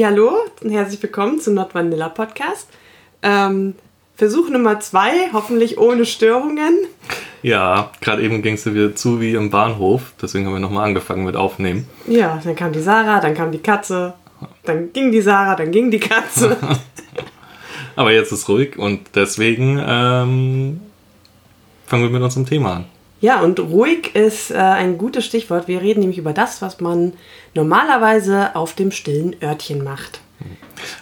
Hallo und herzlich willkommen zum Not Vanilla Podcast. Ähm, Versuch Nummer zwei, hoffentlich ohne Störungen. Ja, gerade eben ging es wieder zu wie im Bahnhof, deswegen haben wir nochmal angefangen mit Aufnehmen. Ja, dann kam die Sarah, dann kam die Katze, dann ging die Sarah, dann ging die Katze. Aber jetzt ist ruhig und deswegen ähm, fangen wir mit unserem Thema an. Ja, und ruhig ist äh, ein gutes Stichwort. Wir reden nämlich über das, was man normalerweise auf dem stillen Örtchen macht.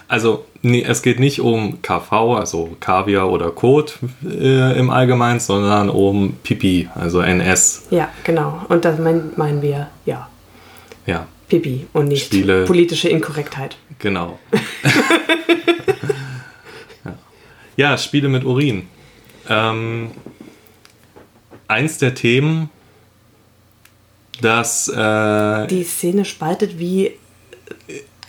Also nee, es geht nicht um KV, also Kaviar oder Kot äh, im Allgemeinen, sondern um Pipi, also NS. Ja, genau. Und das mein, meinen wir, ja. Ja. Pipi und nicht Spiele. politische Inkorrektheit. Genau. ja. ja, Spiele mit Urin. Ähm, eins der Themen, das. Äh, Die Szene spaltet wie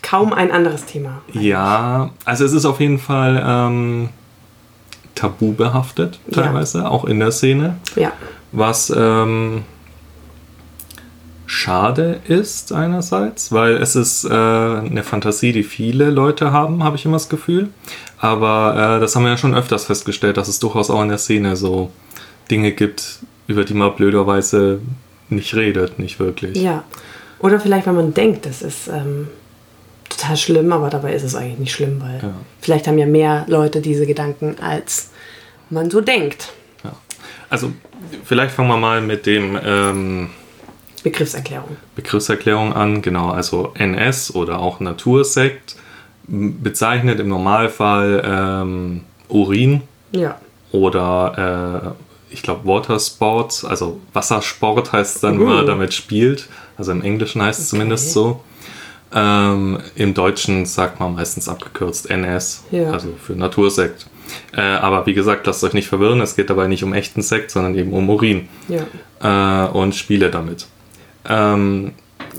kaum ein anderes Thema. ja, also es ist auf jeden Fall ähm, tabu behaftet, Ja. teilweise, auch in der Szene. Ja. Was ähm, schade ist einerseits, weil es ist äh, eine Fantasie, die viele Leute haben, habe ich immer das Gefühl. Aber äh, das haben wir ja schon öfters festgestellt, dass es durchaus auch in der Szene so Dinge gibt, über die man blöderweise nicht redet, nicht wirklich. Ja. Oder vielleicht, wenn man denkt, das ist ähm, total schlimm, aber dabei ist es eigentlich nicht schlimm, weil Ja. vielleicht haben ja mehr Leute diese Gedanken, als man so denkt. Ja. Also vielleicht fangen wir mal mit dem ähm, Begriffserklärung. Begriffserklärung an. Genau, also NS oder auch Natursekt bezeichnet im Normalfall ähm, Urin Ja. oder äh, ich glaube Watersport, also Wassersport heißt es dann, wenn Uh. man damit spielt. Also im Englischen heißt es zumindest so. Ähm, Im Deutschen sagt man meistens abgekürzt NS, Ja. also für Natursekt. Äh, aber wie gesagt, lasst euch nicht verwirren, es geht dabei nicht um echten Sekt, sondern eben um Urin Ja. äh, und Spiele damit. Ähm,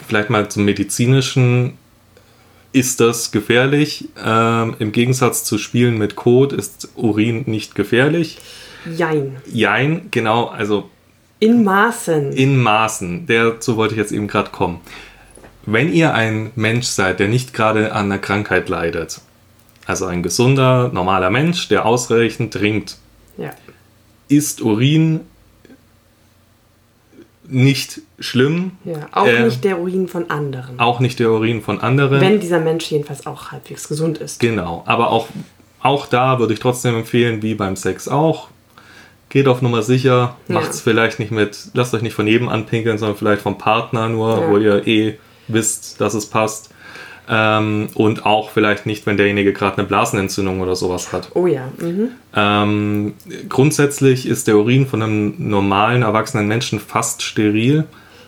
vielleicht mal zum medizinischen. Ist das gefährlich? Ähm, Im Gegensatz zu Spielen mit Kot ist Urin nicht gefährlich. Jein. Jein, genau, also In Maßen. in Maßen. Dazu wollte ich jetzt eben gerade kommen. Wenn ihr ein Mensch seid, der nicht gerade an einer Krankheit leidet, also ein gesunder, normaler Mensch, der ausreichend trinkt, ja. ist Urin nicht schlimm, ja. Auch Äh, nicht der Urin von anderen. auch nicht der Urin von anderen. Wenn dieser Mensch jedenfalls auch halbwegs gesund ist. Genau, aber auch, auch da würde ich trotzdem empfehlen, wie beim Sex auch, geht auf Nummer sicher, Ja. macht es vielleicht nicht mit, lasst euch nicht von jedem anpinkeln, sondern vielleicht vom Partner nur, Ja. wo ihr eh wisst, dass es passt. Ähm, und auch vielleicht nicht, wenn derjenige gerade eine Blasenentzündung oder sowas hat. Oh ja. Mhm. Ähm, grundsätzlich ist der Urin von einem normalen, erwachsenen Menschen fast steril.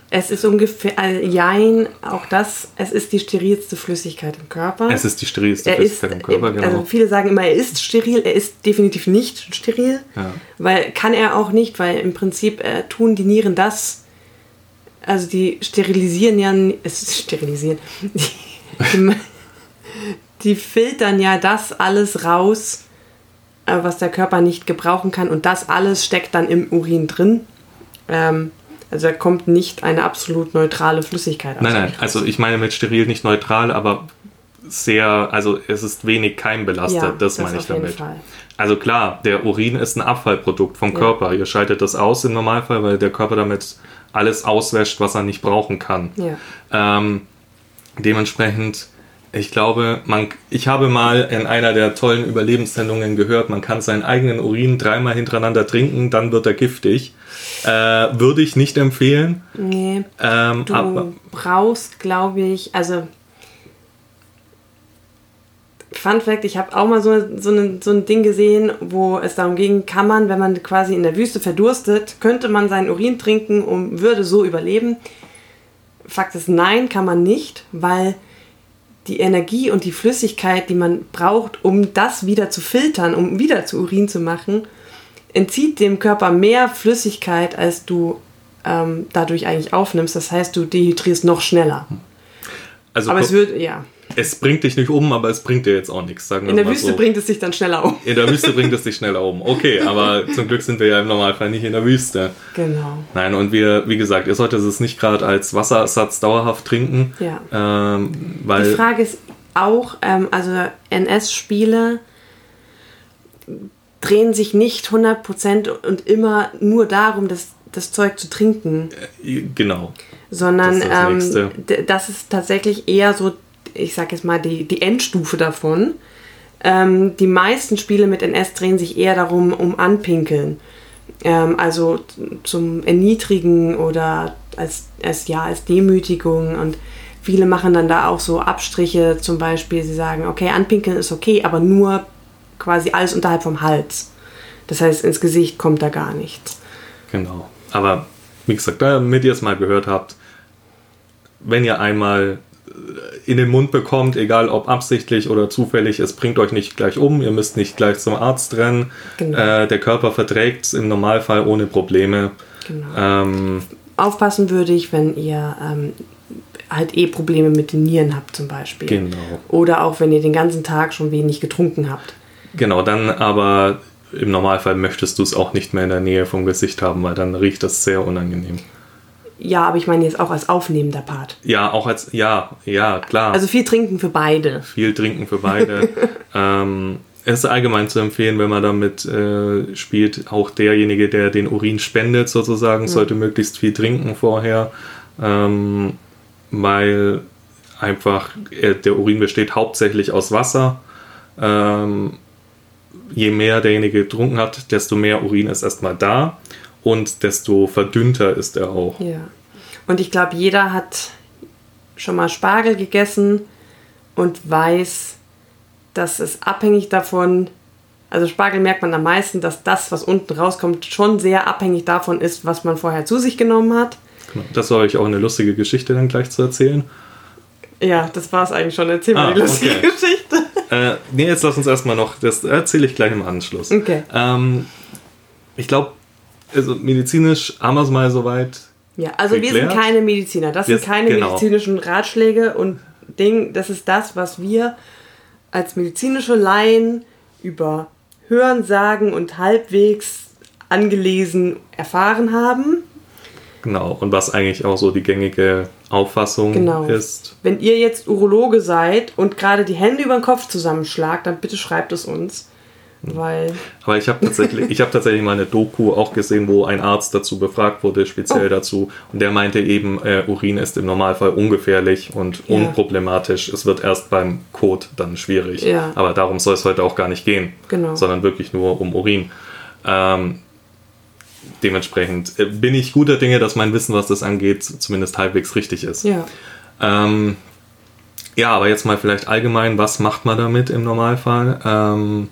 Es ist ungefähr, äh, jein, auch das, es ist die sterilste Flüssigkeit im Körper. Es ist die sterilste er ist, Flüssigkeit im Körper, genau. also viele sagen immer, er ist steril, er ist definitiv nicht steril, Ja. weil kann er auch nicht, weil im Prinzip äh, tun die Nieren das, also die sterilisieren ja, es ist sterilisieren, die, die, die filtern ja das alles raus, äh, was der Körper nicht gebrauchen kann und das alles steckt dann im Urin drin. Ähm, also da kommt nicht eine absolut neutrale Flüssigkeit Nein, aus. nein, also ich meine mit steril nicht neutral, aber sehr, also es ist wenig keimbelastet, Ja, das, das meine ich damit. Also klar, der Urin ist ein Abfallprodukt vom Körper. Ihr schaltet das aus im Normalfall, weil der Körper damit alles auswäscht, was er nicht brauchen kann. Ja. Ähm, dementsprechend, ich glaube, man, ich habe mal in einer der tollen Überlebenssendungen gehört, man kann seinen eigenen Urin dreimal hintereinander trinken, dann wird er giftig. Äh, würde ich nicht empfehlen. Nee. Ähm, Du aber, brauchst, glaube ich, also Fun Fact, ich habe auch mal so, so, ein, so ein Ding gesehen, wo es darum ging, kann man, wenn man quasi in der Wüste verdurstet, könnte man seinen Urin trinken und würde so überleben. Fakt ist, nein, kann man nicht, weil die Energie und die Flüssigkeit, die man braucht, um das wieder zu filtern, um wieder zu Urin zu machen, entzieht dem Körper mehr Flüssigkeit, als du ähm, dadurch eigentlich aufnimmst. Das heißt, du dehydrierst noch schneller. also Aber es wird, ja. Es bringt dich nicht um, aber es bringt dir jetzt auch nichts, sagen wir In der mal Wüste so. bringt es sich dann schneller um. in der Wüste bringt es dich schneller um. Okay, aber zum Glück sind wir ja im Normalfall nicht in der Wüste. Genau. Nein, und wir, wie gesagt, ihr solltet es nicht gerade als Wasserersatz dauerhaft trinken. Ja. Ähm, weil Die Frage ist, auch, ähm, also NS-Spiele drehen sich nicht 100% und immer nur darum, das, das Zeug zu trinken. Äh, genau. Sondern das ist, ähm, das ist tatsächlich eher so, ich sag jetzt mal, die, die Endstufe davon. Ähm, die meisten Spiele mit NS drehen sich eher darum, um Anpinkeln. Ähm, also zum Erniedrigen oder als, als, ja, als Demütigung und viele machen dann da auch so Abstriche, zum Beispiel, sie sagen, okay, anpinkeln ist okay, aber nur quasi alles unterhalb vom Hals. Das heißt, ins Gesicht kommt da gar nichts. Genau. Aber wie gesagt, damit ihr es mal gehört habt, wenn ihr einmal in den Mund bekommt, egal ob absichtlich oder zufällig, es bringt euch nicht gleich um, ihr müsst nicht gleich zum Arzt rennen. Genau. Äh, der Körper verträgt es im Normalfall ohne Probleme. Genau. Ähm, Aufpassen würde ich, wenn ihr ähm, halt eh Probleme mit den Nieren habt zum Beispiel. Genau. Oder auch wenn ihr den ganzen Tag schon wenig getrunken habt. Genau, dann aber im Normalfall möchtest du es auch nicht mehr in der Nähe vom Gesicht haben, weil dann riecht das sehr unangenehm. Ja, aber ich meine jetzt auch als aufnehmender Part. Ja, auch als, ja, ja, klar. Also viel trinken für beide. Viel trinken für beide. ähm, es ist allgemein zu empfehlen, wenn man damit äh, spielt, auch derjenige, der den Urin spendet, sozusagen, mhm. sollte möglichst viel trinken vorher, ähm, weil einfach äh, der Urin besteht hauptsächlich aus Wasser. Ähm, je mehr derjenige getrunken hat, desto mehr Urin ist erstmal da und desto verdünnter ist er auch. Ja. Und ich glaube, jeder hat schon mal Spargel gegessen und weiß, dass es abhängig davon, also Spargel merkt man am meisten, dass das, was unten rauskommt, schon sehr abhängig davon ist, was man vorher zu sich genommen hat. Genau. Das soll ich auch eine lustige Geschichte dann gleich zu erzählen. Ja, das war es eigentlich schon. Erzähl mal ah, die lustige okay. Geschichte. Äh, nee, jetzt lass uns erstmal noch, das erzähle ich gleich im Anschluss. Okay. Ähm, ich glaube, also medizinisch haben wir es mal soweit. Ja, also geklärt. wir sind keine Mediziner. Das Jetzt, sind keine genau. medizinischen Ratschläge und Ding, das ist das, was wir als medizinische Laien über Hören, Sagen und halbwegs angelesen erfahren haben. Genau, und was eigentlich auch so die gängige Auffassung genau. ist. Wenn ihr jetzt Urologe seid und gerade die Hände über den Kopf zusammenschlagt, dann bitte schreibt es uns. Weil Aber ich habe tatsächlich, hab tatsächlich mal eine Doku auch gesehen, wo ein Arzt dazu befragt wurde, speziell oh. dazu. Und der meinte eben, äh, Urin ist im Normalfall ungefährlich und ja. unproblematisch. Es wird erst beim Kot dann schwierig. Ja. Aber darum soll es heute auch gar nicht gehen, genau. sondern wirklich nur um Urin. Ähm, dementsprechend äh, bin ich guter Dinge, dass mein Wissen, was das angeht, zumindest halbwegs richtig ist. Ja. Ähm, ja, aber jetzt mal vielleicht allgemein, was macht man damit im Normalfall? Ähm,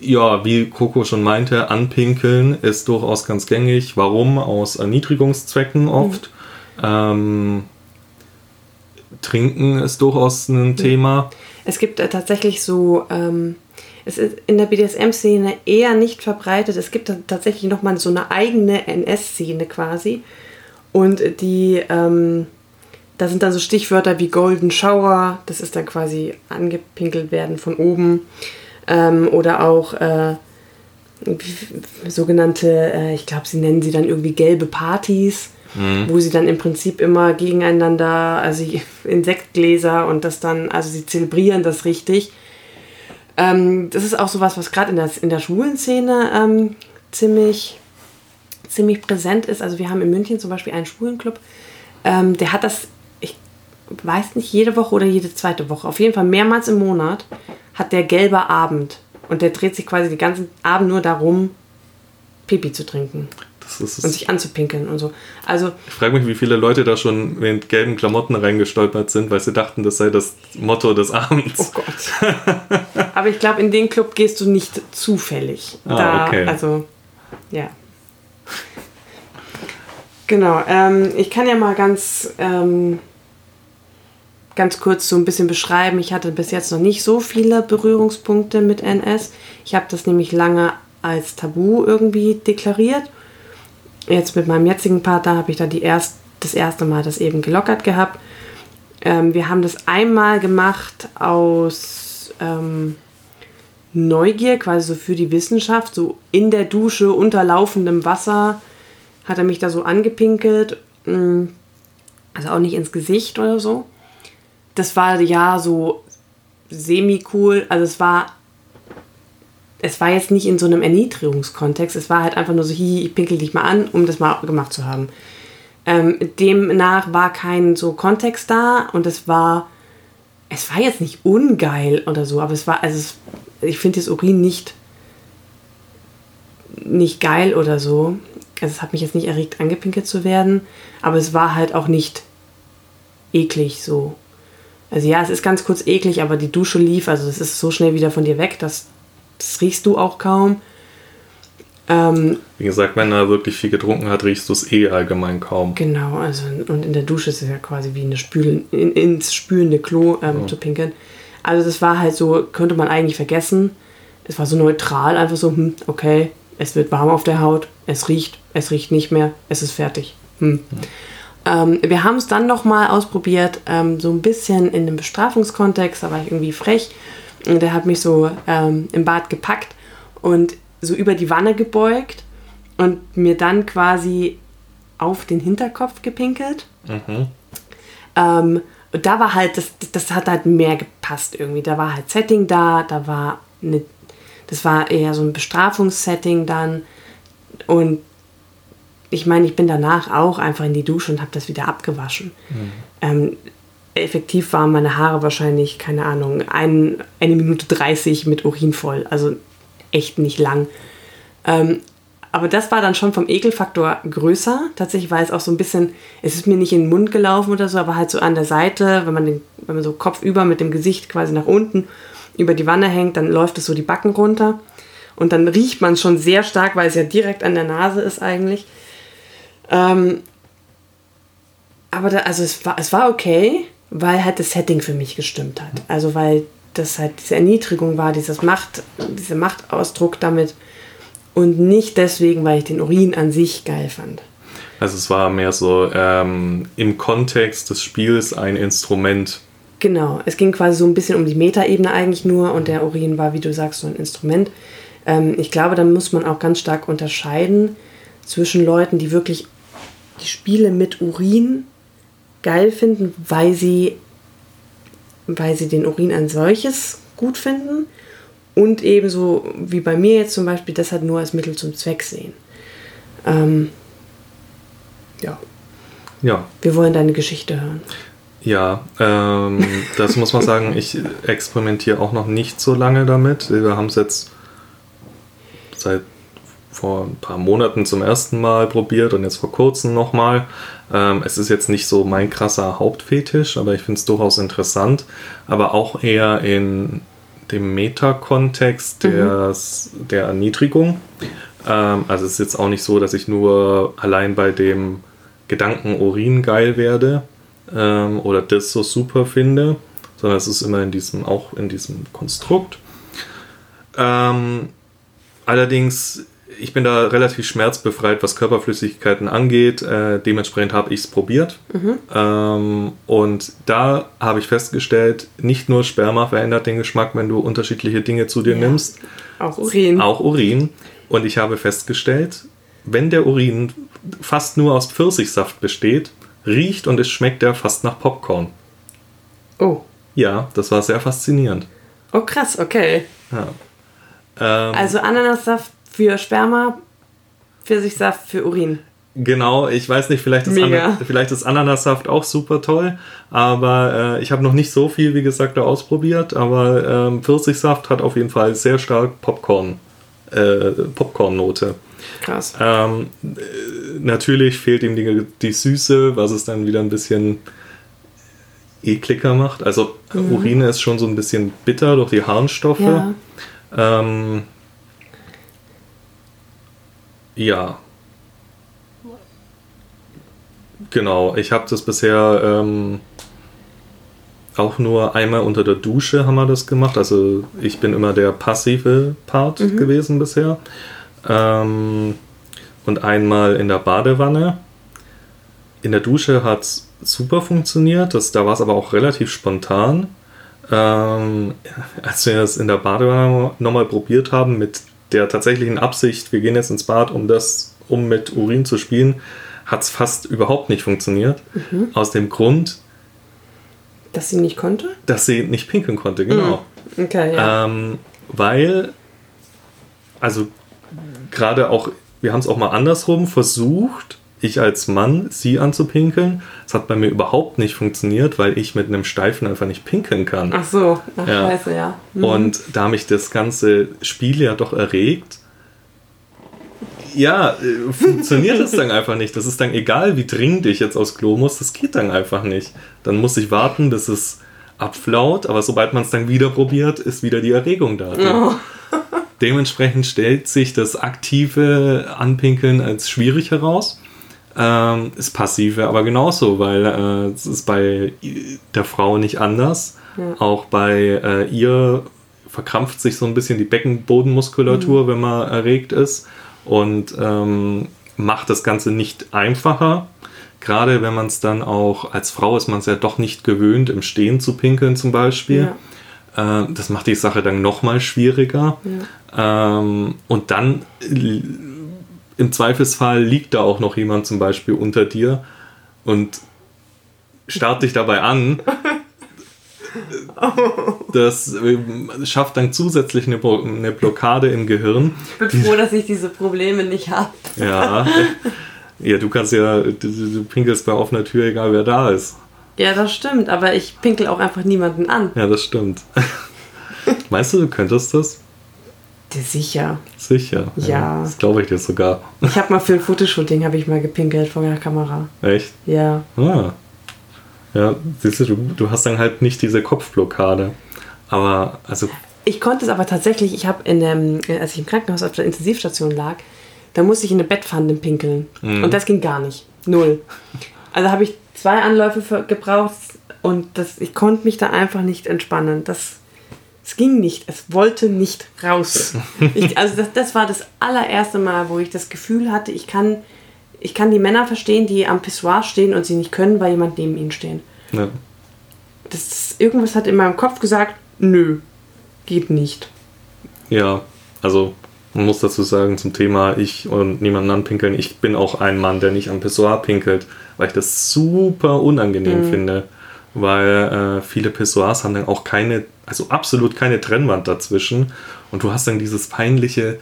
ja, wie Coco schon meinte, anpinkeln ist durchaus ganz gängig. Warum? Aus Erniedrigungszwecken mhm. oft. Mhm. Ähm, Trinken ist durchaus ein mhm. Thema. Es gibt äh, tatsächlich so, ähm, es ist in der BDSM-Szene eher nicht verbreitet. Es gibt tatsächlich nochmal so eine eigene NS-Szene quasi. Und die, ähm, da sind dann so Stichwörter wie Golden Shower, das ist dann quasi angepinkelt werden von oben. Ähm, oder auch äh, sogenannte, äh, ich glaube, sie nennen sie dann irgendwie gelbe Partys, mhm. wo sie dann im Prinzip immer gegeneinander, also Insektgläser und das dann, also sie zelebrieren das richtig. Ähm, das ist auch sowas, was gerade in der, in der schwulen Szene ähm, ziemlich, ziemlich präsent ist. Also wir haben in München zum Beispiel einen Schwulenclub, ähm, der hat das, ich weiß nicht, jede Woche oder jede zweite Woche, auf jeden Fall mehrmals im Monat hat der gelbe Abend. Und der dreht sich quasi den ganzen Abend nur darum, Pipi zu trinken. und sich anzupinkeln und so. Also, ich frage mich, wie viele Leute da schon mit gelben Klamotten reingestolpert sind, weil sie dachten, das sei das Motto des Abends. Oh Gott. Aber ich glaube, in den Club gehst du nicht zufällig. Ah, da, okay. Also, ja. Genau. Ähm, ich kann ja mal ganz ähm, ganz kurz so ein bisschen beschreiben. Ich hatte bis jetzt noch nicht so viele Berührungspunkte mit NS. Ich habe das nämlich lange als Tabu irgendwie deklariert. Jetzt mit meinem jetzigen Partner habe ich da die erst, das erste Mal das eben gelockert gehabt. Ähm, wir haben das einmal gemacht aus ähm, Neugier, quasi so für die Wissenschaft, so in der Dusche unter laufendem Wasser hat er mich da so angepinkelt. Mm, also auch nicht ins Gesicht oder so. Das war ja so semi-cool. Also es war, es war jetzt nicht in so einem Erniedrigungskontext. Es war halt einfach nur so, hi, ich pinkel dich mal an, um das mal gemacht zu haben. Ähm, demnach war kein so Kontext da und es war, es war jetzt nicht ungeil oder so, aber es war, also es, ich finde das Urin nicht, nicht geil oder so. Also es hat mich jetzt nicht erregt, angepinkelt zu werden, aber es war halt auch nicht eklig so. Also ja, es ist ganz kurz eklig, aber die Dusche lief, also es ist so schnell wieder von dir weg, das, das riechst du auch kaum. Ähm, Wie gesagt, wenn er wirklich viel getrunken hat, riechst du es eh allgemein kaum. Genau, also und in der Dusche ist es ja quasi wie eine Spülen, in, ins spülende Klo ähm, Ja. zu pinkeln. Also das war halt so, könnte man eigentlich vergessen. Es war so neutral, einfach so, hm, okay, es wird warm auf der Haut, es riecht, es riecht nicht mehr, es ist fertig. Hm. Ähm, wir haben es dann nochmal ausprobiert, ähm, so ein bisschen in einem Bestrafungskontext, da war ich irgendwie frech. Und der hat mich so ähm, im Bad gepackt und so über die Wanne gebeugt und mir dann quasi auf den Hinterkopf gepinkelt. Mhm. Ähm, und da war halt, das, das hat halt mehr gepasst irgendwie. Da war halt Setting da, da war eine, das war eher so ein Bestrafungssetting dann. Und ich meine, ich bin danach auch einfach in die Dusche und habe das wieder abgewaschen. Ähm, effektiv waren meine Haare wahrscheinlich, keine Ahnung, ein, eine Minute 30 mit Urin voll. Also echt nicht lang. Ähm, aber das war dann schon vom Ekelfaktor größer. Tatsächlich war es auch so ein bisschen, es ist mir nicht in den Mund gelaufen oder so, aber halt so an der Seite, wenn man, den, wenn man so kopfüber mit dem Gesicht quasi nach unten über die Wanne hängt, dann läuft es so die Backen runter. Und dann riecht man schon sehr stark, weil es ja direkt an der Nase ist eigentlich. Ähm, aber da, also es war, es war okay, weil halt das Setting für mich gestimmt hat. Also weil das halt diese Erniedrigung war, dieses Macht, dieser Machtausdruck damit. Und nicht deswegen, weil ich den Urin an sich geil fand. Also es war mehr so ähm, im Kontext des Spiels ein Instrument. Genau, es ging quasi so ein bisschen um die Metaebene eigentlich nur und der Urin war, wie du sagst, so ein Instrument. Ähm, ich glaube, da muss man auch ganz stark unterscheiden zwischen Leuten, die wirklich die Spiele mit Urin geil finden, weil sie, weil sie den Urin an solches gut finden und ebenso wie bei mir jetzt zum Beispiel das halt nur als Mittel zum Zweck sehen. Ähm, ja, Ja, wir wollen deine Geschichte hören. ja, ähm, das muss man sagen, ich experimentiere auch noch nicht so lange damit. Wir haben es jetzt seit vor ein paar Monaten zum ersten Mal probiert und jetzt vor kurzem nochmal. Ähm, es ist jetzt nicht so mein krasser Hauptfetisch, aber ich finde es durchaus interessant. Aber auch eher in dem Meta-Kontext des- der Erniedrigung. Ähm, also es ist jetzt auch nicht so, dass ich nur allein bei dem Gedanken Urin geil werde ähm, oder das so super finde, sondern es ist immer in diesem, auch in diesem Konstrukt. Ähm, allerdings, ich bin da relativ schmerzbefreit, was Körperflüssigkeiten angeht. Äh, dementsprechend habe ich es probiert. Ähm, und da habe ich festgestellt, nicht nur Sperma verändert den Geschmack, wenn du unterschiedliche Dinge zu dir Ja. nimmst, Auch Urin. auch Urin. Und ich habe festgestellt, wenn der Urin fast nur aus Pfirsichsaft besteht, riecht und es schmeckt er fast nach Popcorn. Oh. Ja, das war sehr faszinierend. Oh, krass, okay. Ja. Ähm, Also Ananassaft für Sperma, Pfirsichsaft für Urin. Genau, ich weiß nicht, vielleicht ist. Ana vielleicht ist Ananassaft auch super toll, aber äh, ich habe noch nicht so viel, wie gesagt, da ausprobiert, aber ähm, Pfirsichsaft hat auf jeden Fall sehr stark Popcorn, äh, Popcorn-Note. Krass. Ähm, äh, natürlich fehlt ihm die, die Süße, was es dann wieder ein bisschen ekliger macht. Also Urine ist schon so ein bisschen bitter durch die Harnstoffe. Ja. Ähm, ja. Genau, ich habe das bisher ähm, auch nur einmal unter der Dusche haben wir das gemacht. Also ich bin immer der passive Part gewesen bisher. Ähm, und einmal in der Badewanne. In der Dusche hat es super funktioniert. Das, da war es aber auch relativ spontan. Ähm, als wir es in der Badewanne nochmal probiert haben, mit der tatsächlichen Absicht, wir gehen jetzt ins Bad, um das, um mit Urin zu spielen, hat es fast überhaupt nicht funktioniert. Aus dem Grund, Dass sie nicht konnte? Dass sie nicht pinkeln konnte, genau. Mhm. Okay, ja. Ähm, weil, also gerade auch, wir haben es auch mal andersrum versucht, ich als Mann sie anzupinkeln. Es hat bei mir überhaupt nicht funktioniert, weil ich mit einem Steifen einfach nicht pinkeln kann. Ach so, ach Ja. scheiße, ja. Mhm. Und da mich das ganze Spiel ja doch erregt, ja, äh, funktioniert es dann einfach nicht. Das ist dann egal, wie dringend ich jetzt aufs Klo muss, das geht dann einfach nicht. Dann muss ich warten, bis es abflaut, aber sobald man es dann wieder probiert, ist wieder die Erregung da. Oh. Dementsprechend stellt sich das aktive Anpinkeln als schwierig heraus. Ähm, das passive aber genauso, weil äh, es ist bei der Frau nicht anders. Ja. Auch bei äh, ihr verkrampft sich so ein bisschen die Beckenbodenmuskulatur, wenn man erregt ist und ähm, macht das Ganze nicht einfacher. Gerade wenn man es dann auch, als Frau ist man es ja doch nicht gewöhnt, im Stehen zu pinkeln zum Beispiel. Äh, das macht die Sache dann nochmal schwieriger. Ähm, und dann im Zweifelsfall liegt da auch noch jemand zum Beispiel unter dir und starrt dich dabei an. Das ähm, schafft dann zusätzlich eine, Blo- eine Blockade im Gehirn. Ich bin froh, dass ich diese Probleme nicht habe. Ja. Ja, du kannst ja, du, du du pinkelst bei offener Tür, egal wer da ist. Ja, das stimmt, aber ich pinkel auch einfach niemanden an. Ja, das stimmt. Meinst du, du könntest das? Ja, Sicher. Sicher. Ja. Das glaube ich dir sogar. Ich habe mal für ein Fotoshooting habe ich mal gepinkelt vor der Kamera. Echt? Ja. Ah. Ja, siehst du, du, hast dann halt nicht diese Kopfblockade. Aber, also, Ich konnte es aber tatsächlich, ich habe in dem, als ich im Krankenhaus auf der Intensivstation lag, da musste ich in eine Bettpfanne pinkeln. Und das ging gar nicht. Null. Also habe ich zwei Anläufe für, gebraucht und das, ich konnte mich da einfach nicht entspannen. Das, es ging nicht. Es wollte nicht raus. Ich, also das, das war das allererste Mal, wo ich das Gefühl hatte, ich kann, ich kann die Männer verstehen, die am Pissoir stehen und sie nicht können, weil jemand neben ihnen steht. ja. Das, irgendwas hat in meinem Kopf gesagt, nö, geht nicht. Ja, also man muss dazu sagen zum Thema ich und niemanden anpinkeln, ich bin auch ein Mann, der nicht am Pissoir pinkelt, weil ich das super unangenehm finde. Weil äh, viele Pissoirs haben dann auch keine, also absolut keine Trennwand dazwischen. Und du hast dann dieses peinliche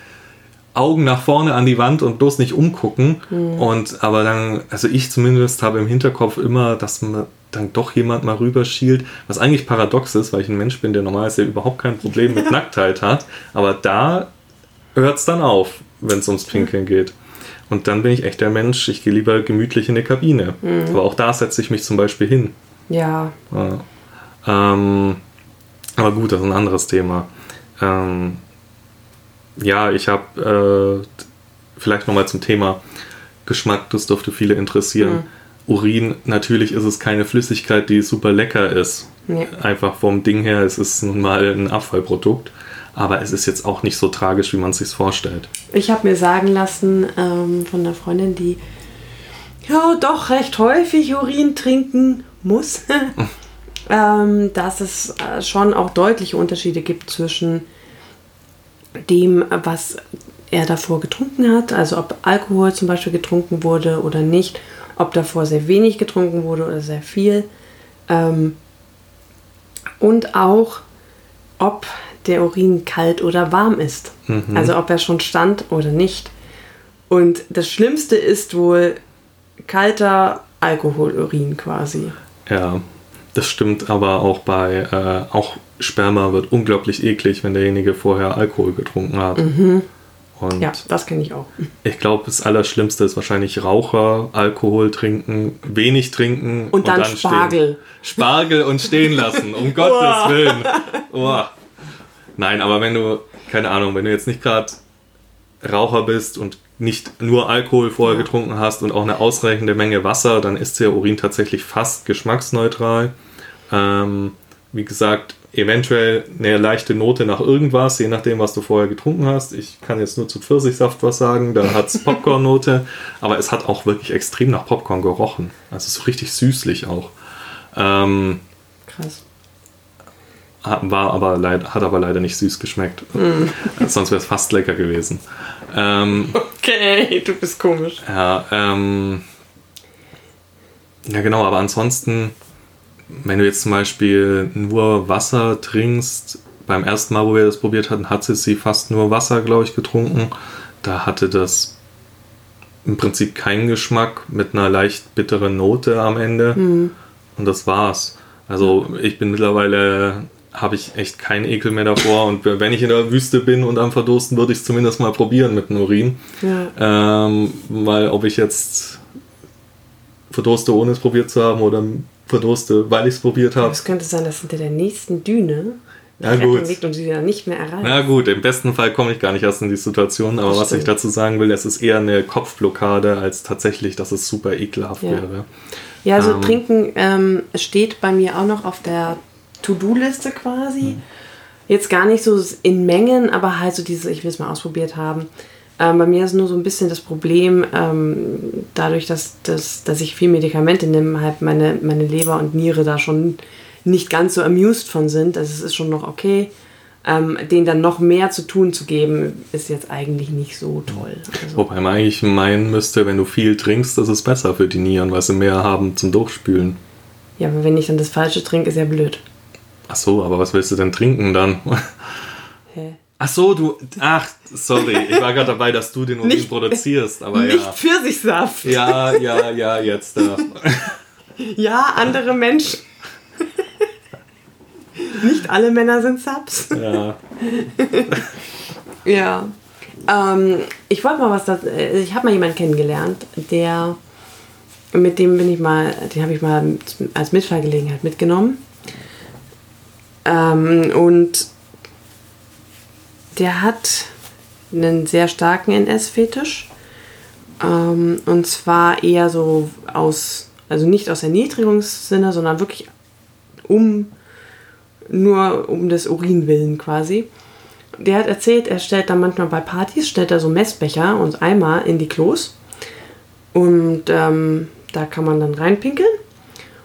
Augen nach vorne an die Wand und bloß nicht umgucken. Und aber dann, also ich zumindest habe im Hinterkopf immer, dass man dann doch jemand mal rüberschielt, was eigentlich paradox ist, weil ich ein Mensch bin, der normalerweise überhaupt kein Problem mit Nacktheit hat. Aber da hört es dann auf, wenn es ums Pinkeln geht. Und dann bin ich echt der Mensch, ich gehe lieber gemütlich in eine Kabine. Aber auch da setze ich mich zum Beispiel hin. Ja, Ja. Ähm, aber gut, das ist ein anderes Thema. Ähm, ja, ich habe äh, vielleicht nochmal zum Thema Geschmack, das dürfte viele interessieren. Urin, natürlich ist es keine Flüssigkeit, die super lecker ist. Nee. Einfach vom Ding her, es ist nun mal ein Abfallprodukt. Aber es ist jetzt auch nicht so tragisch, wie man es sich vorstellt. Ich habe mir sagen lassen ähm, von einer Freundin, die ja doch recht häufig Urin trinken muss, ähm, dass es äh, schon auch deutliche Unterschiede gibt zwischen dem, was er davor getrunken hat, also ob Alkohol zum Beispiel getrunken wurde oder nicht, ob davor sehr wenig getrunken wurde oder sehr viel. Ähm, und auch, ob der Urin kalt oder warm ist. Also ob er schon stand oder nicht. Und das Schlimmste ist wohl kalter Alkoholurin quasi. Ja, das stimmt aber auch bei, äh, auch Sperma wird unglaublich eklig, wenn derjenige vorher Alkohol getrunken hat. Und Ja, das kenne ich auch. ich glaube, das Allerschlimmste ist wahrscheinlich Raucher, Alkohol trinken, wenig trinken Und dann Spargel. Stehen. Spargel und stehen lassen, um Gottes Willen. Oh. Nein, aber wenn du, keine Ahnung, wenn du jetzt nicht gerade Raucher bist und nicht nur Alkohol vorher getrunken hast und auch eine ausreichende Menge Wasser, dann ist der Urin tatsächlich fast geschmacksneutral. Ähm, wie gesagt, eventuell eine leichte Note nach irgendwas, je nachdem, was du vorher getrunken hast. Ich kann jetzt nur zu Pfirsichsaft was sagen, da hat es Popcorn-Note, aber es hat auch wirklich extrem nach Popcorn gerochen. Also so richtig süßlich auch. Ähm, Krass. war aber leid, hat aber leider nicht süß geschmeckt. Sonst wäre es fast lecker gewesen. Ähm, Okay, du bist komisch. ja, ähm, ja, genau, aber ansonsten, wenn du jetzt zum Beispiel nur Wasser trinkst, beim ersten Mal, wo wir das probiert hatten, hatte sie fast nur Wasser, glaube ich, getrunken. Da hatte das im Prinzip keinen Geschmack mit einer leicht bitteren Note am Ende. Mhm. Und das war's. Also ich bin mittlerweile, habe ich echt keinen Ekel mehr davor. Und wenn ich in der Wüste bin und am Verdursten, würde ich es zumindest mal probieren mit dem Urin. Ja. Ähm, weil ob ich jetzt verdurste, ohne es probiert zu haben, oder verdurste, weil ich es probiert habe. Es könnte sein, dass hinter der nächsten Düne Ja, gut. liegt und sie dann nicht mehr erreicht. Na gut, im besten Fall komme ich gar nicht erst in die Situation, aber Das was ich dazu sagen will, es ist eher eine Kopfblockade, als tatsächlich, dass es super ekelhaft Ja. wäre. Ja, also Ähm. Trinken ähm, steht bei mir auch noch auf der To-Do-Liste quasi. Hm. Jetzt gar nicht so in Mengen, aber halt so diese, ich will es mal ausprobiert haben. Ähm, bei mir ist nur so ein bisschen das Problem, ähm, dadurch, dass, dass, dass ich viel Medikamente nehme, halt meine, meine Leber und Niere da schon nicht ganz so amused von sind. Also es ist schon noch okay. Ähm, denen dann noch mehr zu tun zu geben, ist jetzt eigentlich nicht so toll. Also, Wobei man eigentlich meinen müsste, wenn du viel trinkst, ist es besser für die Nieren, weil sie mehr haben zum Durchspülen. ja, aber wenn ich dann das Falsche trinke, ist ja blöd. Ach so, aber was willst du denn trinken dann? Hä? Ach so, du. Ach, sorry, ich war gerade dabei, dass du den Urin Nicht- produzierst, aber Nicht ja. Pfirsichsaft. Ja, ja, ja, jetzt. Äh. Ja, andere Menschen. Nicht alle Männer sind Subs. Ja. Ja. Ähm, ich wollte mal was da. äh, Ich habe mal jemanden kennengelernt, der. Mit dem bin ich mal. Den habe ich mal als Mitfahrgelegenheit mitgenommen. Ähm, und der hat einen sehr starken NS-Fetisch. Ähm, und zwar eher so aus. Also nicht aus Erniedrigungssinne, sondern wirklich um. Nur um des Urin willen quasi. Der hat erzählt, er stellt dann manchmal bei Partys, stellt er so Messbecher und Eimer in die Klos. Und ähm, da kann man dann reinpinkeln.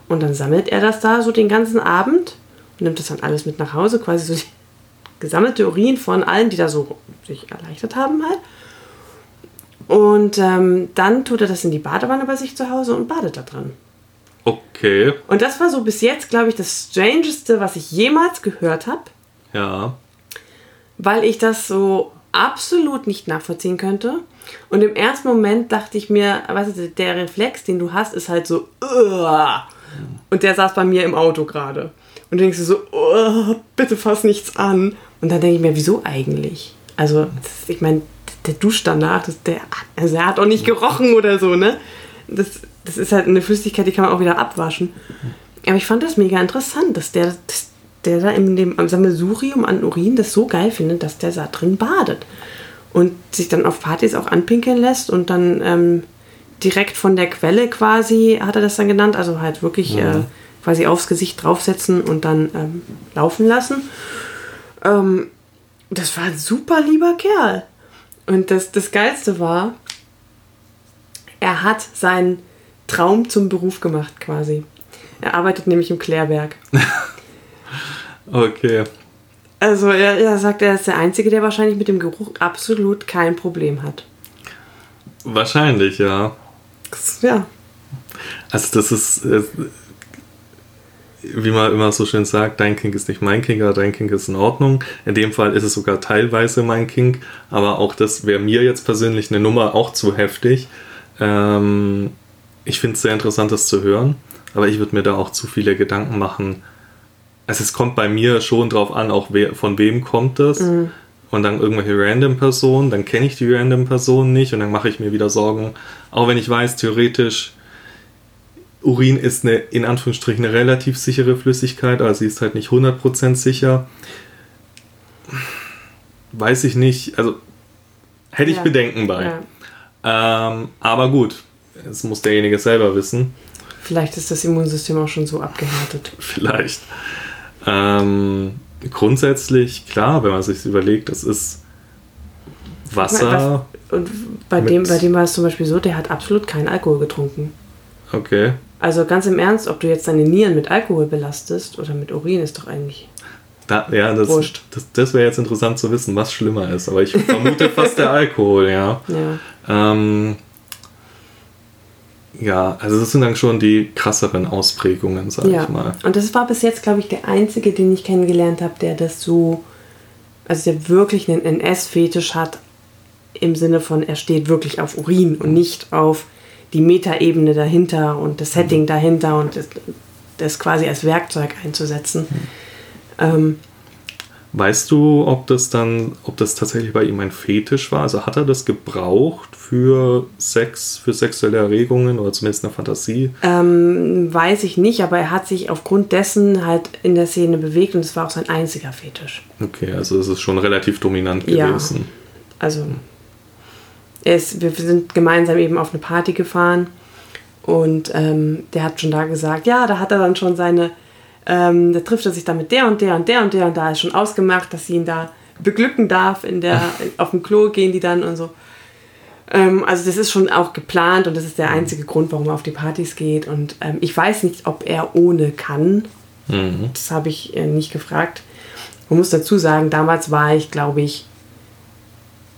Und dann sammelt er das da so den ganzen Abend nimmt das dann alles mit nach Hause, quasi so die gesammelte Urin von allen, die da so sich erleichtert haben halt. Und ähm, dann tut er das in die Badewanne bei sich zu Hause und badet da drin. Okay. Und das war so bis jetzt, glaube ich, das Strangeste, was ich jemals gehört habe Ja. weil ich das so absolut nicht nachvollziehen könnte. Und im ersten Moment dachte ich mir, weißt du, der Reflex, den du hast, ist halt so, "Uah." und der saß bei mir im Auto gerade. Und du denkst dir so, "Uah, bitte fass nichts an. Und dann denke ich mir, wieso eigentlich? Also, das, ich meine, der duscht danach, das, der, also er hat auch nicht gerochen oder so, ne? Das, das ist halt eine Flüssigkeit, die kann man auch wieder abwaschen. Aber ich fand das mega interessant, dass der, dass der da in dem am Sammelsurium an Urin das so geil findet, dass der da drin badet. Und sich dann auf Partys auch anpinkeln lässt und dann ähm, direkt von der Quelle quasi, hat er das dann genannt, also halt wirklich äh, quasi aufs Gesicht draufsetzen und dann ähm, laufen lassen. Ähm, das war ein super lieber Kerl. Und das, das Geilste war, er hat seinen Traum zum Beruf gemacht quasi. Er arbeitet nämlich im Klärwerk. Okay. Also er, er sagt, er ist der Einzige, der wahrscheinlich mit dem Geruch absolut kein Problem hat. Wahrscheinlich, ja. Ja, Also das ist, äh, wie man immer so schön sagt, dein Kink ist nicht mein Kink, aber dein Kink ist in Ordnung. In dem Fall ist es sogar teilweise mein Kink, aber auch das wäre mir jetzt persönlich eine Nummer auch zu heftig. Ähm, ich finde es sehr interessant, das zu hören, aber ich würde mir da auch zu viele Gedanken machen. Also es kommt bei mir schon drauf an, auch wer, von wem kommt das. Und dann irgendwelche random Personen, dann kenne ich die random Personen nicht und dann mache ich mir wieder Sorgen. Auch wenn ich weiß, theoretisch, Urin ist eine, in Anführungsstrichen, eine relativ sichere Flüssigkeit, aber sie ist halt nicht 100% sicher. Weiß ich nicht, also hätte ich Ja. Bedenken bei. ja. Ähm, aber gut, es muss derjenige selber wissen. Vielleicht ist das Immunsystem auch schon so abgehärtet. Vielleicht. Ähm, grundsätzlich, klar, wenn man sich überlegt, das ist Wasser. Und bei dem, bei dem war es zum Beispiel so, der hat absolut keinen Alkohol getrunken. Okay. Also ganz im Ernst, ob du jetzt deine Nieren mit Alkohol belastest oder mit Urin, ist doch eigentlich. Da, ja, das, Wurscht. das, das wäre jetzt interessant zu wissen, was schlimmer ist. Aber ich vermute fast der Alkohol, ja. Ja. Ähm, Ja, also das sind dann schon die krasseren Ausprägungen, sag ja. ich mal. Und das war bis jetzt, glaube ich, der einzige, den ich kennengelernt habe, der das so, also der wirklich einen NS-Fetisch hat, im Sinne von, er steht wirklich auf Urin und nicht auf die Metaebene dahinter und das Setting dahinter und das, das quasi als Werkzeug einzusetzen. Ähm, Weißt du, ob das dann, ob das tatsächlich bei ihm ein Fetisch war? Also hat er das gebraucht für Sex, für sexuelle Erregungen oder zumindest eine Fantasie? ähm, weiß ich nicht, aber er hat sich aufgrund dessen halt in der Szene bewegt und es war auch sein einziger Fetisch. Okay, also es ist schon relativ dominant Ja. gewesen. Also er ist, wir sind gemeinsam eben auf eine Party gefahren und ähm, der hat schon da gesagt, ja, da hat er dann schon seine, ähm, da trifft er sich dann mit der und der und der und der und da ist schon ausgemacht, dass sie ihn da beglücken darf. In der, auf dem Klo gehen die dann und so. Ähm, also das ist schon auch geplant und das ist der einzige Grund, warum er auf die Partys geht. Und ähm, ich weiß nicht, ob er ohne kann. Mhm. Das habe ich äh, nicht gefragt. Man muss dazu sagen, damals war ich, glaube ich,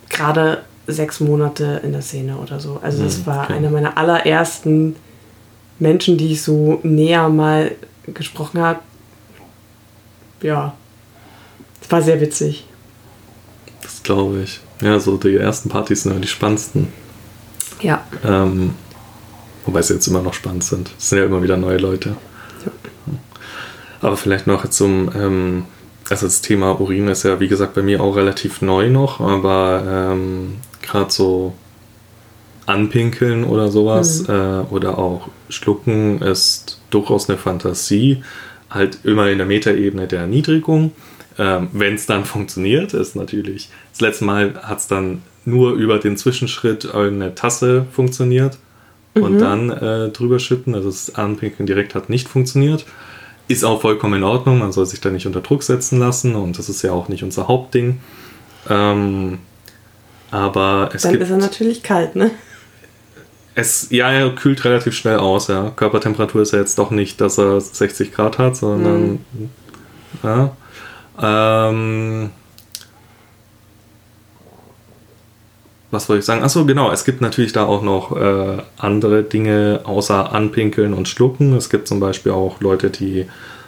gerade sechs Monate in der Szene oder so. Also es Mhm, war okay. einer meiner allerersten Menschen, die ich so näher mal gesprochen habe. Ja, es war sehr witzig. Das glaube ich. Ja, so die ersten Partys sind immer die spannendsten. Ja, Ähm, wobei sie jetzt immer noch spannend sind. Es sind ja immer wieder neue Leute. Aber vielleicht noch zum, ähm, also das Thema Urin ist ja wie gesagt bei mir auch relativ neu noch, aber ähm, gerade so anpinkeln oder sowas äh, oder auch schlucken ist durchaus eine Fantasie, halt immer in der Metaebene der Erniedrigung. Ähm, Wenn es dann funktioniert, ist natürlich, das letzte Mal hat es dann nur über den Zwischenschritt eine Tasse funktioniert und dann äh, drüber schütten. Also das Anpinkeln direkt hat nicht funktioniert. Ist auch vollkommen in Ordnung, man soll sich da nicht unter Druck setzen lassen und das ist ja auch nicht unser Hauptding. Ähm, aber es dann gibt. ist er natürlich kalt, ne? Es, ja, er kühlt relativ schnell aus, ja. Körpertemperatur ist ja jetzt doch nicht, dass er 60 Grad hat, sondern. Ja. Ähm, was wollte ich sagen? Achso, genau. Es gibt natürlich da auch noch äh, andere Dinge außer Anpinkeln und Schlucken. Es gibt zum Beispiel auch Leute, die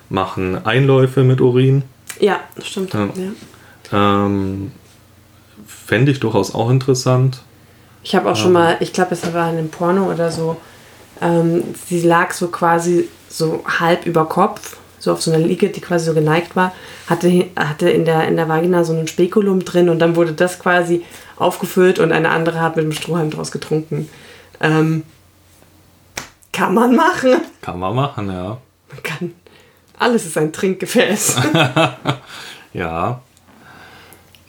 machen Einläufe mit Urin. Ja, das stimmt. Ja. Ja. Ähm, Fände ich durchaus auch interessant. Ich habe auch schon mal, ich glaube, es war in einem Porno oder so, ähm, sie lag so quasi so halb über Kopf, so auf so einer Liege, die quasi so geneigt war, hatte, hatte in, der, in der Vagina so ein Spekulum drin und dann wurde das quasi aufgefüllt und eine andere hat mit dem Strohhalm draus getrunken. Ähm, kann man machen. Kann man machen, ja. Man kann. Alles ist ein Trinkgefäß. Ja.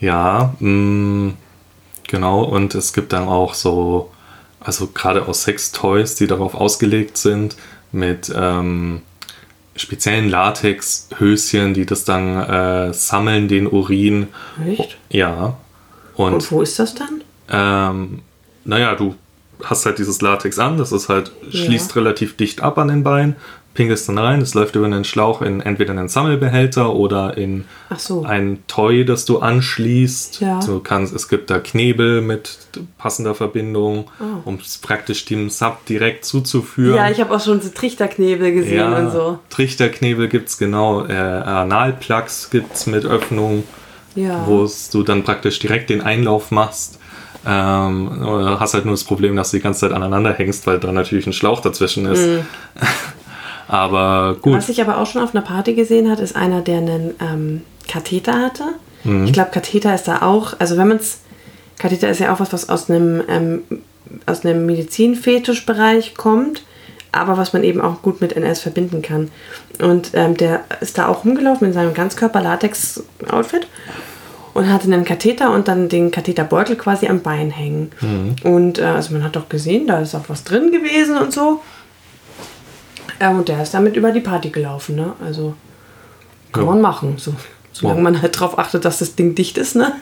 Ja, mh, genau. Und es gibt dann auch so, also gerade aus Sextoys, die darauf ausgelegt sind, mit ähm, speziellen Latexhöschen, die das dann äh, sammeln, den Urin. Echt? Ja. Und, Und wo ist das dann? ähm, naja, du hast halt dieses Latex an, das ist halt, schließt relativ dicht ab an den Beinen, pinkelst dann rein, es läuft über einen Schlauch in entweder einen Sammelbehälter oder in so. ein Toy, das du anschließt. Ja. Du kannst, es gibt da Knebel mit passender Verbindung, Oh. um es praktisch dem Sub direkt zuzuführen. Ja, ich habe auch schon so Trichterknebel gesehen und so. Trichterknebel gibt es genau, äh, Analplugs gibt es mit Öffnung, Ja. wo du dann praktisch direkt den Einlauf machst. Ähm, oder hast halt nur das Problem, dass du die ganze Zeit aneinander hängst, weil da natürlich ein Schlauch dazwischen ist. Mhm. Aber gut. Was ich aber auch schon auf einer Party gesehen hat, ist einer, der einen ähm, Katheter hatte. Ich glaube, Katheter ist da auch, also wenn man es, Katheter ist ja auch was, was aus einem, ähm, aus einem Medizinfetischbereich kommt, aber was man eben auch gut mit NS verbinden kann. Und ähm, der ist da auch rumgelaufen in seinem Ganzkörper-Latex-Outfit und hatte einen Katheter und dann den Katheterbeutel quasi am Bein hängen. Und äh, also man hat doch gesehen, da ist auch was drin gewesen und so. Ja, und der ist damit über die Party gelaufen, ne? Also kann Ja. man machen, so, solange Ja. man halt darauf achtet, dass das Ding dicht ist, ne?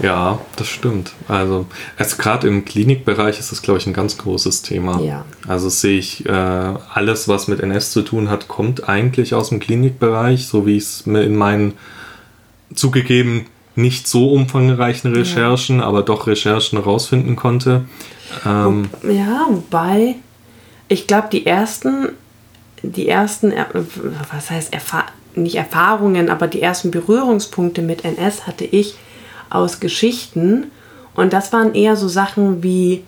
Ja, das stimmt. Also, also gerade im Klinikbereich ist das, glaube ich, ein ganz großes Thema. Ja. Also sehe ich, äh, alles, was mit NS zu tun hat, kommt eigentlich aus dem Klinikbereich, so wie ich es mir in meinen zugegeben nicht so umfangreichen Recherchen, aber doch Recherchen rausfinden konnte. Ähm, Ja, wobei, Ich glaube, die ersten, die ersten, er- was heißt Erfa nicht Erfahrungen, aber die ersten Berührungspunkte mit NS hatte ich aus Geschichten. Und das waren eher so Sachen wie,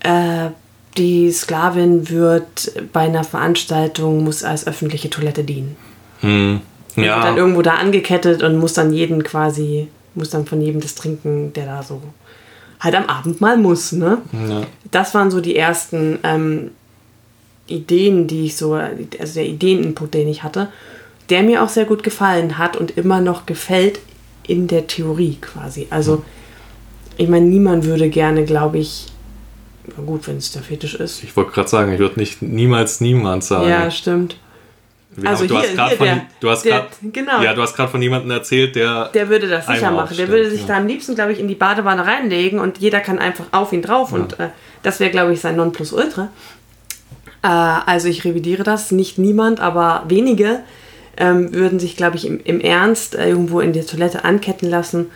äh, die Sklavin wird bei einer Veranstaltung, muss als öffentliche Toilette dienen. Hm. Ja, dann irgendwo da angekettet und muss dann jeden quasi, muss dann von jedem das trinken, der da so halt am Abend mal muss, ne? ja. Das waren so die ersten ähm, Ideen, die ich so, also der Ideeninput, den ich hatte, der mir auch sehr gut gefallen hat und immer noch gefällt in der Theorie quasi. Also, ich meine, niemand würde gerne, glaube ich, na gut, wenn es der Fetisch ist. Ich wollte gerade sagen, ich würde nicht niemals niemand sagen. Ja, stimmt. Wir also du hier- hast gerade von, der- du hast der- grad, genau. Ja, du hast gerade von jemandem erzählt, der, Der würde das sicher machen. Der aufstellt, würde sich ja. da am liebsten, glaube ich, in die Badewanne reinlegen und jeder kann einfach auf ihn drauf und äh, das wäre, glaube ich, sein Nonplusultra. Äh, also ich revidiere das. Nicht niemand, aber wenige ähm, würden sich, glaube ich, im, im Ernst äh, irgendwo in die Toilette anketten lassen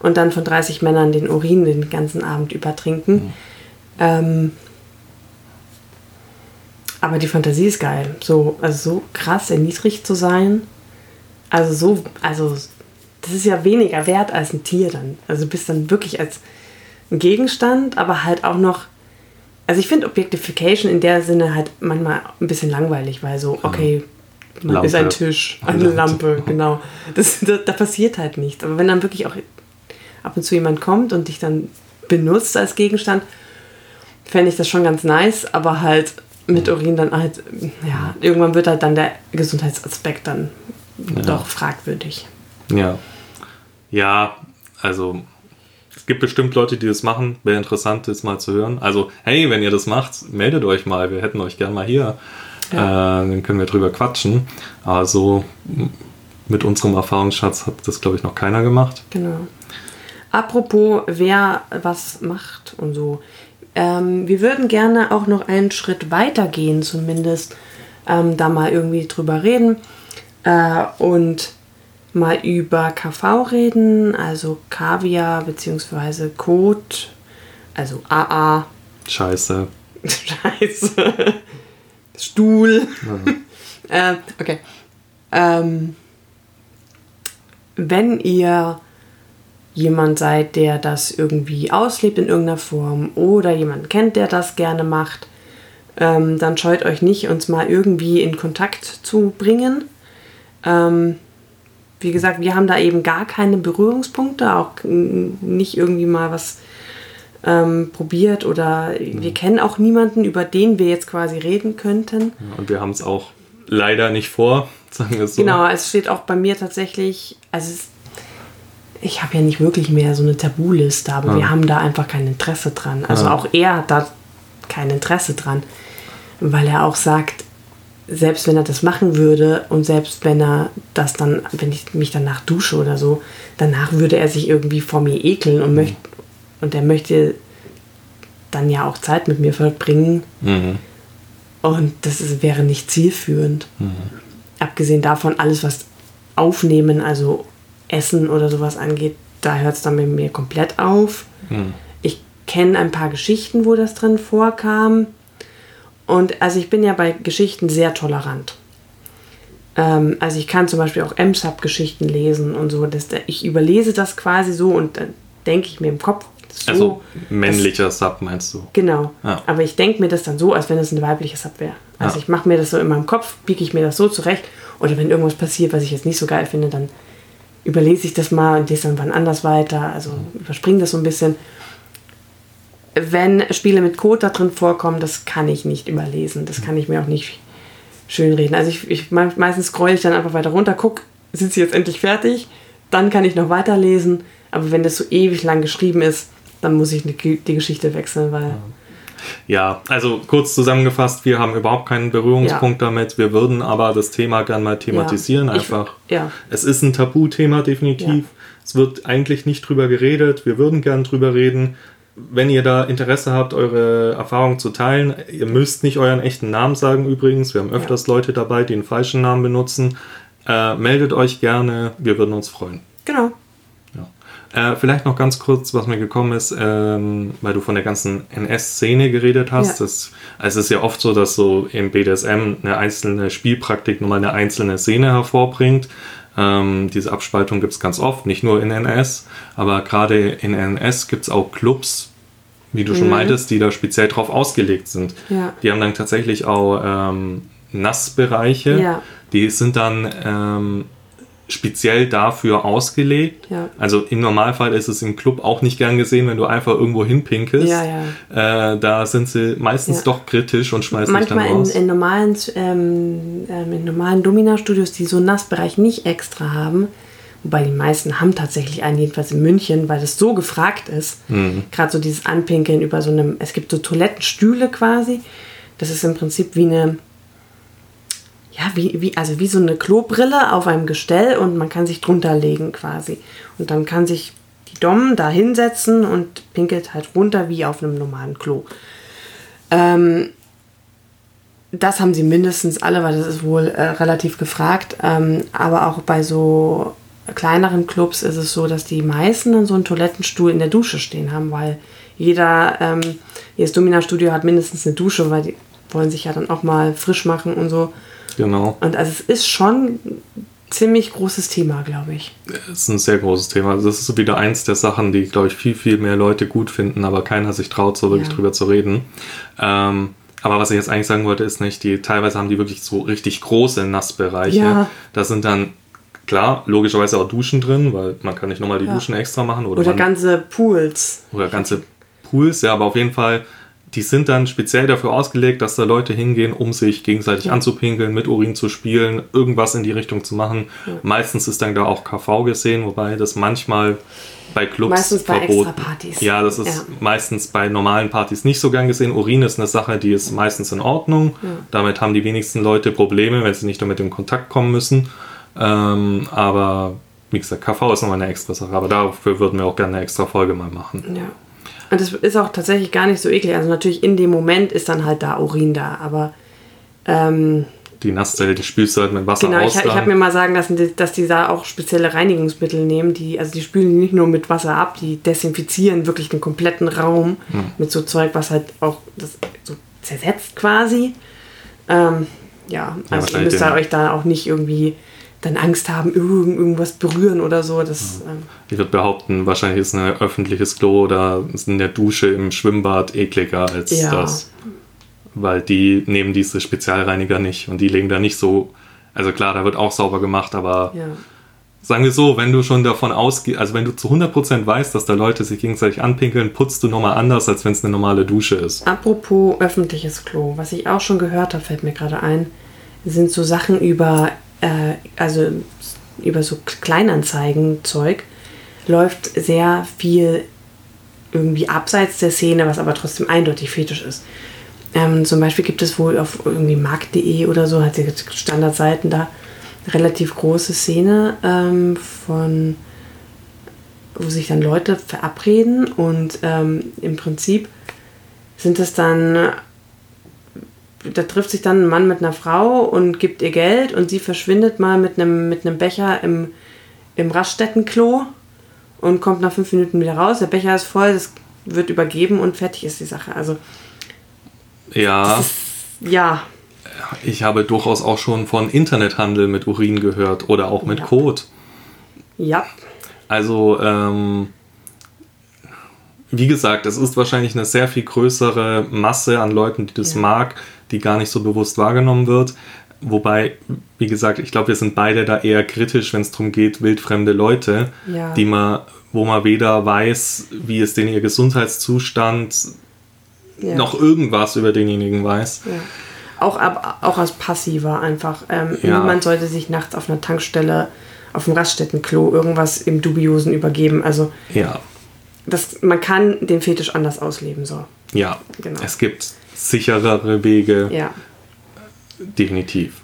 und dann von 30 Männern den Urin den ganzen Abend über trinken. Ähm, aber die Fantasie ist geil. So, also so krass erniedrigt zu sein. Also so, also das ist ja weniger wert als ein Tier dann. Also du bist dann wirklich als ein Gegenstand, aber halt auch noch. Also ich finde Objectification in der Sinne halt manchmal ein bisschen langweilig, weil so, okay, man Lampe. ist ein Tisch, eine Lampe. Lampe, genau. Das, da, da passiert halt nichts. Aber wenn dann wirklich auch ab und zu jemand kommt und dich dann benutzt als Gegenstand, fände ich das schon ganz nice, aber halt mit Urin dann halt, ja, irgendwann wird halt dann der Gesundheitsaspekt dann doch fragwürdig. ja. Ja, also es gibt bestimmt Leute, die das machen. Wäre interessant, das mal zu hören. Also, hey, wenn ihr das macht, meldet euch mal. Wir hätten euch gern mal hier. Äh, dann können wir drüber quatschen. Aber so m- mit unserem Erfahrungsschatz hat das, glaube ich, noch keiner gemacht. Genau. Apropos, wer was macht und so. Ähm, wir würden gerne auch noch einen Schritt weiter gehen, zumindest ähm, da mal irgendwie drüber reden äh, und mal über KV reden, also Kaviar bzw. Kot, also AA, Scheiße. Scheiße, Stuhl. äh, okay. Ähm, wenn ihr jemand seid, der das irgendwie auslebt in irgendeiner Form oder jemanden kennt, der das gerne macht, ähm, dann scheut euch nicht, uns mal irgendwie in Kontakt zu bringen. Ähm, wie gesagt, wir haben da eben gar keine Berührungspunkte, auch nicht irgendwie mal was ähm, probiert oder wir kennen auch niemanden, über den wir jetzt quasi reden könnten. Und wir haben es auch leider nicht vor, sagen wir es so. Genau, es steht auch bei mir tatsächlich, also es, ich habe ja nicht wirklich mehr so eine Tabuliste, aber Ja. wir haben da einfach kein Interesse dran. Also Ja. auch er hat da kein Interesse dran, weil er auch sagt, selbst wenn er das machen würde und selbst wenn er das dann, wenn ich mich danach dusche oder so, danach würde er sich irgendwie vor mir ekeln und möchte und er möchte dann ja auch Zeit mit mir verbringen Mhm. und das ist, wäre nicht zielführend. Abgesehen davon, alles was Aufnehmen, also Essen oder sowas angeht, da hört es dann bei mir komplett auf. Mhm. Ich kenne ein paar Geschichten, wo das drin vorkam. Und also ich bin ja bei Geschichten sehr tolerant. Ähm, also ich kann zum Beispiel auch MSAP-Geschichten lesen und so. Dass, ich überlese das quasi so und dann denke ich mir im Kopf so. Also männlicher Sub meinst du? Genau. Ja. Aber ich denke mir das dann so, als wenn es eine weibliche Sub wäre. Also Ja. ich mache mir das so in meinem Kopf, biege ich mir das so zurecht. Oder wenn irgendwas passiert, was ich jetzt nicht so geil finde, dann überlese ich das mal und lese dann wann anders weiter. Also überspringe das so ein bisschen. Wenn Spiele mit Code da drin vorkommen, das kann ich nicht überlesen. Das kann ich mir auch nicht schönreden. Also ich, ich me- meistens scroll ich dann einfach weiter runter, guck, sind sie jetzt endlich fertig? Dann kann ich noch weiterlesen. Aber wenn das so ewig lang geschrieben ist, dann muss ich die, Geschichte wechseln, weil Ja, also kurz zusammengefasst, wir haben überhaupt keinen Berührungspunkt damit. Wir würden aber das Thema gern mal thematisieren. Ja, ich- einfach. ja. Es ist ein Tabuthema, definitiv. Ja. Es wird eigentlich nicht drüber geredet. Wir würden gern drüber reden. Wenn ihr da Interesse habt, eure Erfahrungen zu teilen, ihr müsst nicht euren echten Namen sagen übrigens. Wir haben öfters Leute dabei, die einen falschen Namen benutzen. Äh, meldet euch gerne, wir würden uns freuen. Genau. Ja. Äh, vielleicht noch ganz kurz, was mir gekommen ist, ähm, weil du von der ganzen NS-Szene geredet hast. Ja. Das, also es ist ja oft so, dass so im BDSM eine einzelne Spielpraktik nochmal eine einzelne Szene hervorbringt. Ähm, diese Abspaltung gibt es ganz oft, nicht nur in NS, aber gerade in NS gibt es auch Clubs, wie du schon Mhm. meintest, die da speziell drauf ausgelegt sind. Ja. Die haben dann tatsächlich auch ähm, Nassbereiche. Ja. Die sind dann ähm, speziell dafür ausgelegt. Ja. Also im Normalfall ist es im Club auch nicht gern gesehen, wenn du einfach irgendwo hinpinkelst. Ja, ja. Äh, da sind sie meistens doch kritisch und schmeißen dich dann Manchmal in, raus. in normalen, ähm, ähm, in normalen Domina-Studios, die so einen Nassbereich nicht extra haben, wobei die meisten haben tatsächlich einen, jedenfalls in München, weil das so gefragt ist. Mhm. Gerade so dieses Anpinkeln über so einem, es gibt so Toilettenstühle quasi. Das ist im Prinzip wie eine, ja, wie, wie, also wie so eine Klobrille auf einem Gestell und man kann sich drunter legen quasi. Und dann kann sich die Dom da hinsetzen und pinkelt halt runter wie auf einem normalen Klo. Ähm, das haben sie mindestens alle, weil das ist wohl äh, relativ gefragt. Ähm, aber auch bei so kleineren Clubs ist es so, dass die meisten dann so einen Toilettenstuhl in der Dusche stehen haben, weil jeder, ähm, jedes Domina-Studio hat mindestens eine Dusche, weil die wollen sich ja dann auch mal frisch machen und so. Genau. Und also es ist schon ein ziemlich großes Thema, glaube ich. Das ist ein sehr großes Thema. Also Das ist so wieder eins der Sachen, die, glaube ich, viel, viel mehr Leute gut finden, aber keiner sich traut, so wirklich Ja. drüber zu reden. Ähm, aber was ich jetzt eigentlich sagen wollte, ist nicht, die teilweise haben die wirklich so richtig große Nassbereiche. Ja. Da sind dann, klar, logischerweise auch Duschen drin, weil man kann nicht nochmal die Ja. Duschen extra machen. Oder, Oder man, ganze Pools. oder ganze Pools, ja, aber auf jeden Fall, die sind dann speziell dafür ausgelegt, dass da Leute hingehen, um sich gegenseitig anzupinkeln, mit Urin zu spielen, irgendwas in die Richtung zu machen. Meistens ist dann da auch KV gesehen, wobei das manchmal bei Clubs Meistens bei verboten. Extrapartys. Ja, das ist Ja. meistens bei normalen Partys nicht so gern gesehen. Urin ist eine Sache, die ist meistens in Ordnung. Damit haben die wenigsten Leute Probleme, wenn sie nicht damit in Kontakt kommen müssen. Ähm, aber wie gesagt, KV ist nochmal eine extra Sache. Aber dafür würden wir auch gerne eine extra Folge mal machen. Ja. Und das ist auch tatsächlich gar nicht so eklig. Also natürlich in dem Moment ist dann halt da Urin da, aber ähm, Die Nasszelle, die spülst du halt mit Wasser genau, aus. ich, ich dann. habe mir mal sagen lassen, dass die da auch spezielle Reinigungsmittel nehmen, die, also die spülen nicht nur mit Wasser ab, die desinfizieren wirklich den kompletten Raum mit so Zeug, was halt auch das so zersetzt quasi. Ähm, ja, also ihr wahrscheinlich müsst da den- euch da auch nicht irgendwie dann Angst haben, irgend, irgendwas berühren oder so. Das, ähm, Ich würde behaupten, wahrscheinlich ist ein öffentliches Klo oder in der Dusche im Schwimmbad ekliger als Ja. das. Weil die nehmen diese Spezialreiniger nicht und die legen da nicht so. Also klar, da wird auch sauber gemacht, aber ja. sagen wir so, wenn du schon davon ausgehst, also wenn du zu 100% weißt, dass da Leute sich gegenseitig anpinkeln, putzt du nochmal anders, als wenn es eine normale Dusche ist. Apropos öffentliches Klo, was ich auch schon gehört habe, fällt mir gerade ein, sind so Sachen über, also über so Kleinanzeigen-Zeug, läuft sehr viel irgendwie abseits der Szene, was aber trotzdem eindeutig fetisch ist. Ähm, zum Beispiel gibt es wohl auf irgendwie markt.de oder so, hat sie Standardseiten da, relativ große Szene ähm, von wo sich dann Leute verabreden und ähm, im Prinzip sind es dann, da trifft sich dann ein Mann mit einer Frau und gibt ihr Geld und sie verschwindet mal mit einem, mit einem Becher im, im Raststättenklo und kommt nach fünf Minuten wieder raus. Der Becher ist voll, das wird übergeben und fertig ist die Sache. Also Ja, ja, ich habe durchaus auch schon von Internethandel mit Urin gehört oder auch mit Ja. Kot. ja, Also, ähm, wie gesagt, es ist wahrscheinlich eine sehr viel größere Masse an Leuten, die das Ja. mag, die gar nicht so bewusst wahrgenommen wird. Wobei, wie gesagt, ich glaube, wir sind beide da eher kritisch, wenn es darum geht, wildfremde Leute, Ja. die man, wo man weder weiß, wie ist denn ihr Gesundheitszustand, ja. noch irgendwas über denjenigen weiß. Ja. Auch, ab, auch als passiver einfach. Ähm. Niemand sollte sich nachts auf einer Tankstelle, auf dem Raststättenklo irgendwas im Dubiosen übergeben. Also Ja, das, man kann den Fetisch anders ausleben. So. ja. Genau. Es gibt sicherere Wege, Ja, definitiv.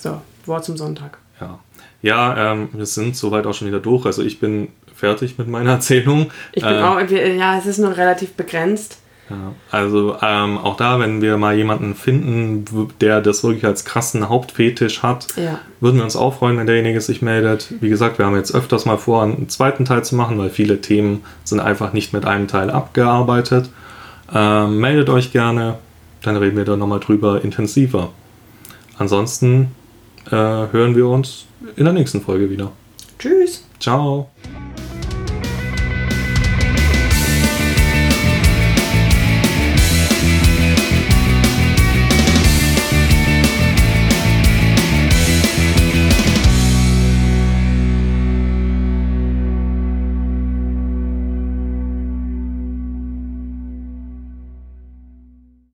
so, Wort zum Sonntag. Ja, ja ähm, wir sind soweit auch schon wieder durch. Also ich bin fertig mit meiner Erzählung. Ich bin Ähm, auch, ja, es ist nur relativ begrenzt. Ja, also ähm, auch da, wenn wir mal jemanden finden, der das wirklich als krassen Hauptfetisch hat, Ja. würden wir uns auch freuen, wenn derjenige sich meldet. Wie gesagt, wir haben jetzt öfters mal vor, einen zweiten Teil zu machen, weil viele Themen sind einfach nicht mit einem Teil abgearbeitet. Ähm, meldet euch gerne, dann reden wir da nochmal drüber intensiver. Ansonsten äh, hören wir uns in der nächsten Folge wieder. Tschüss. Ciao.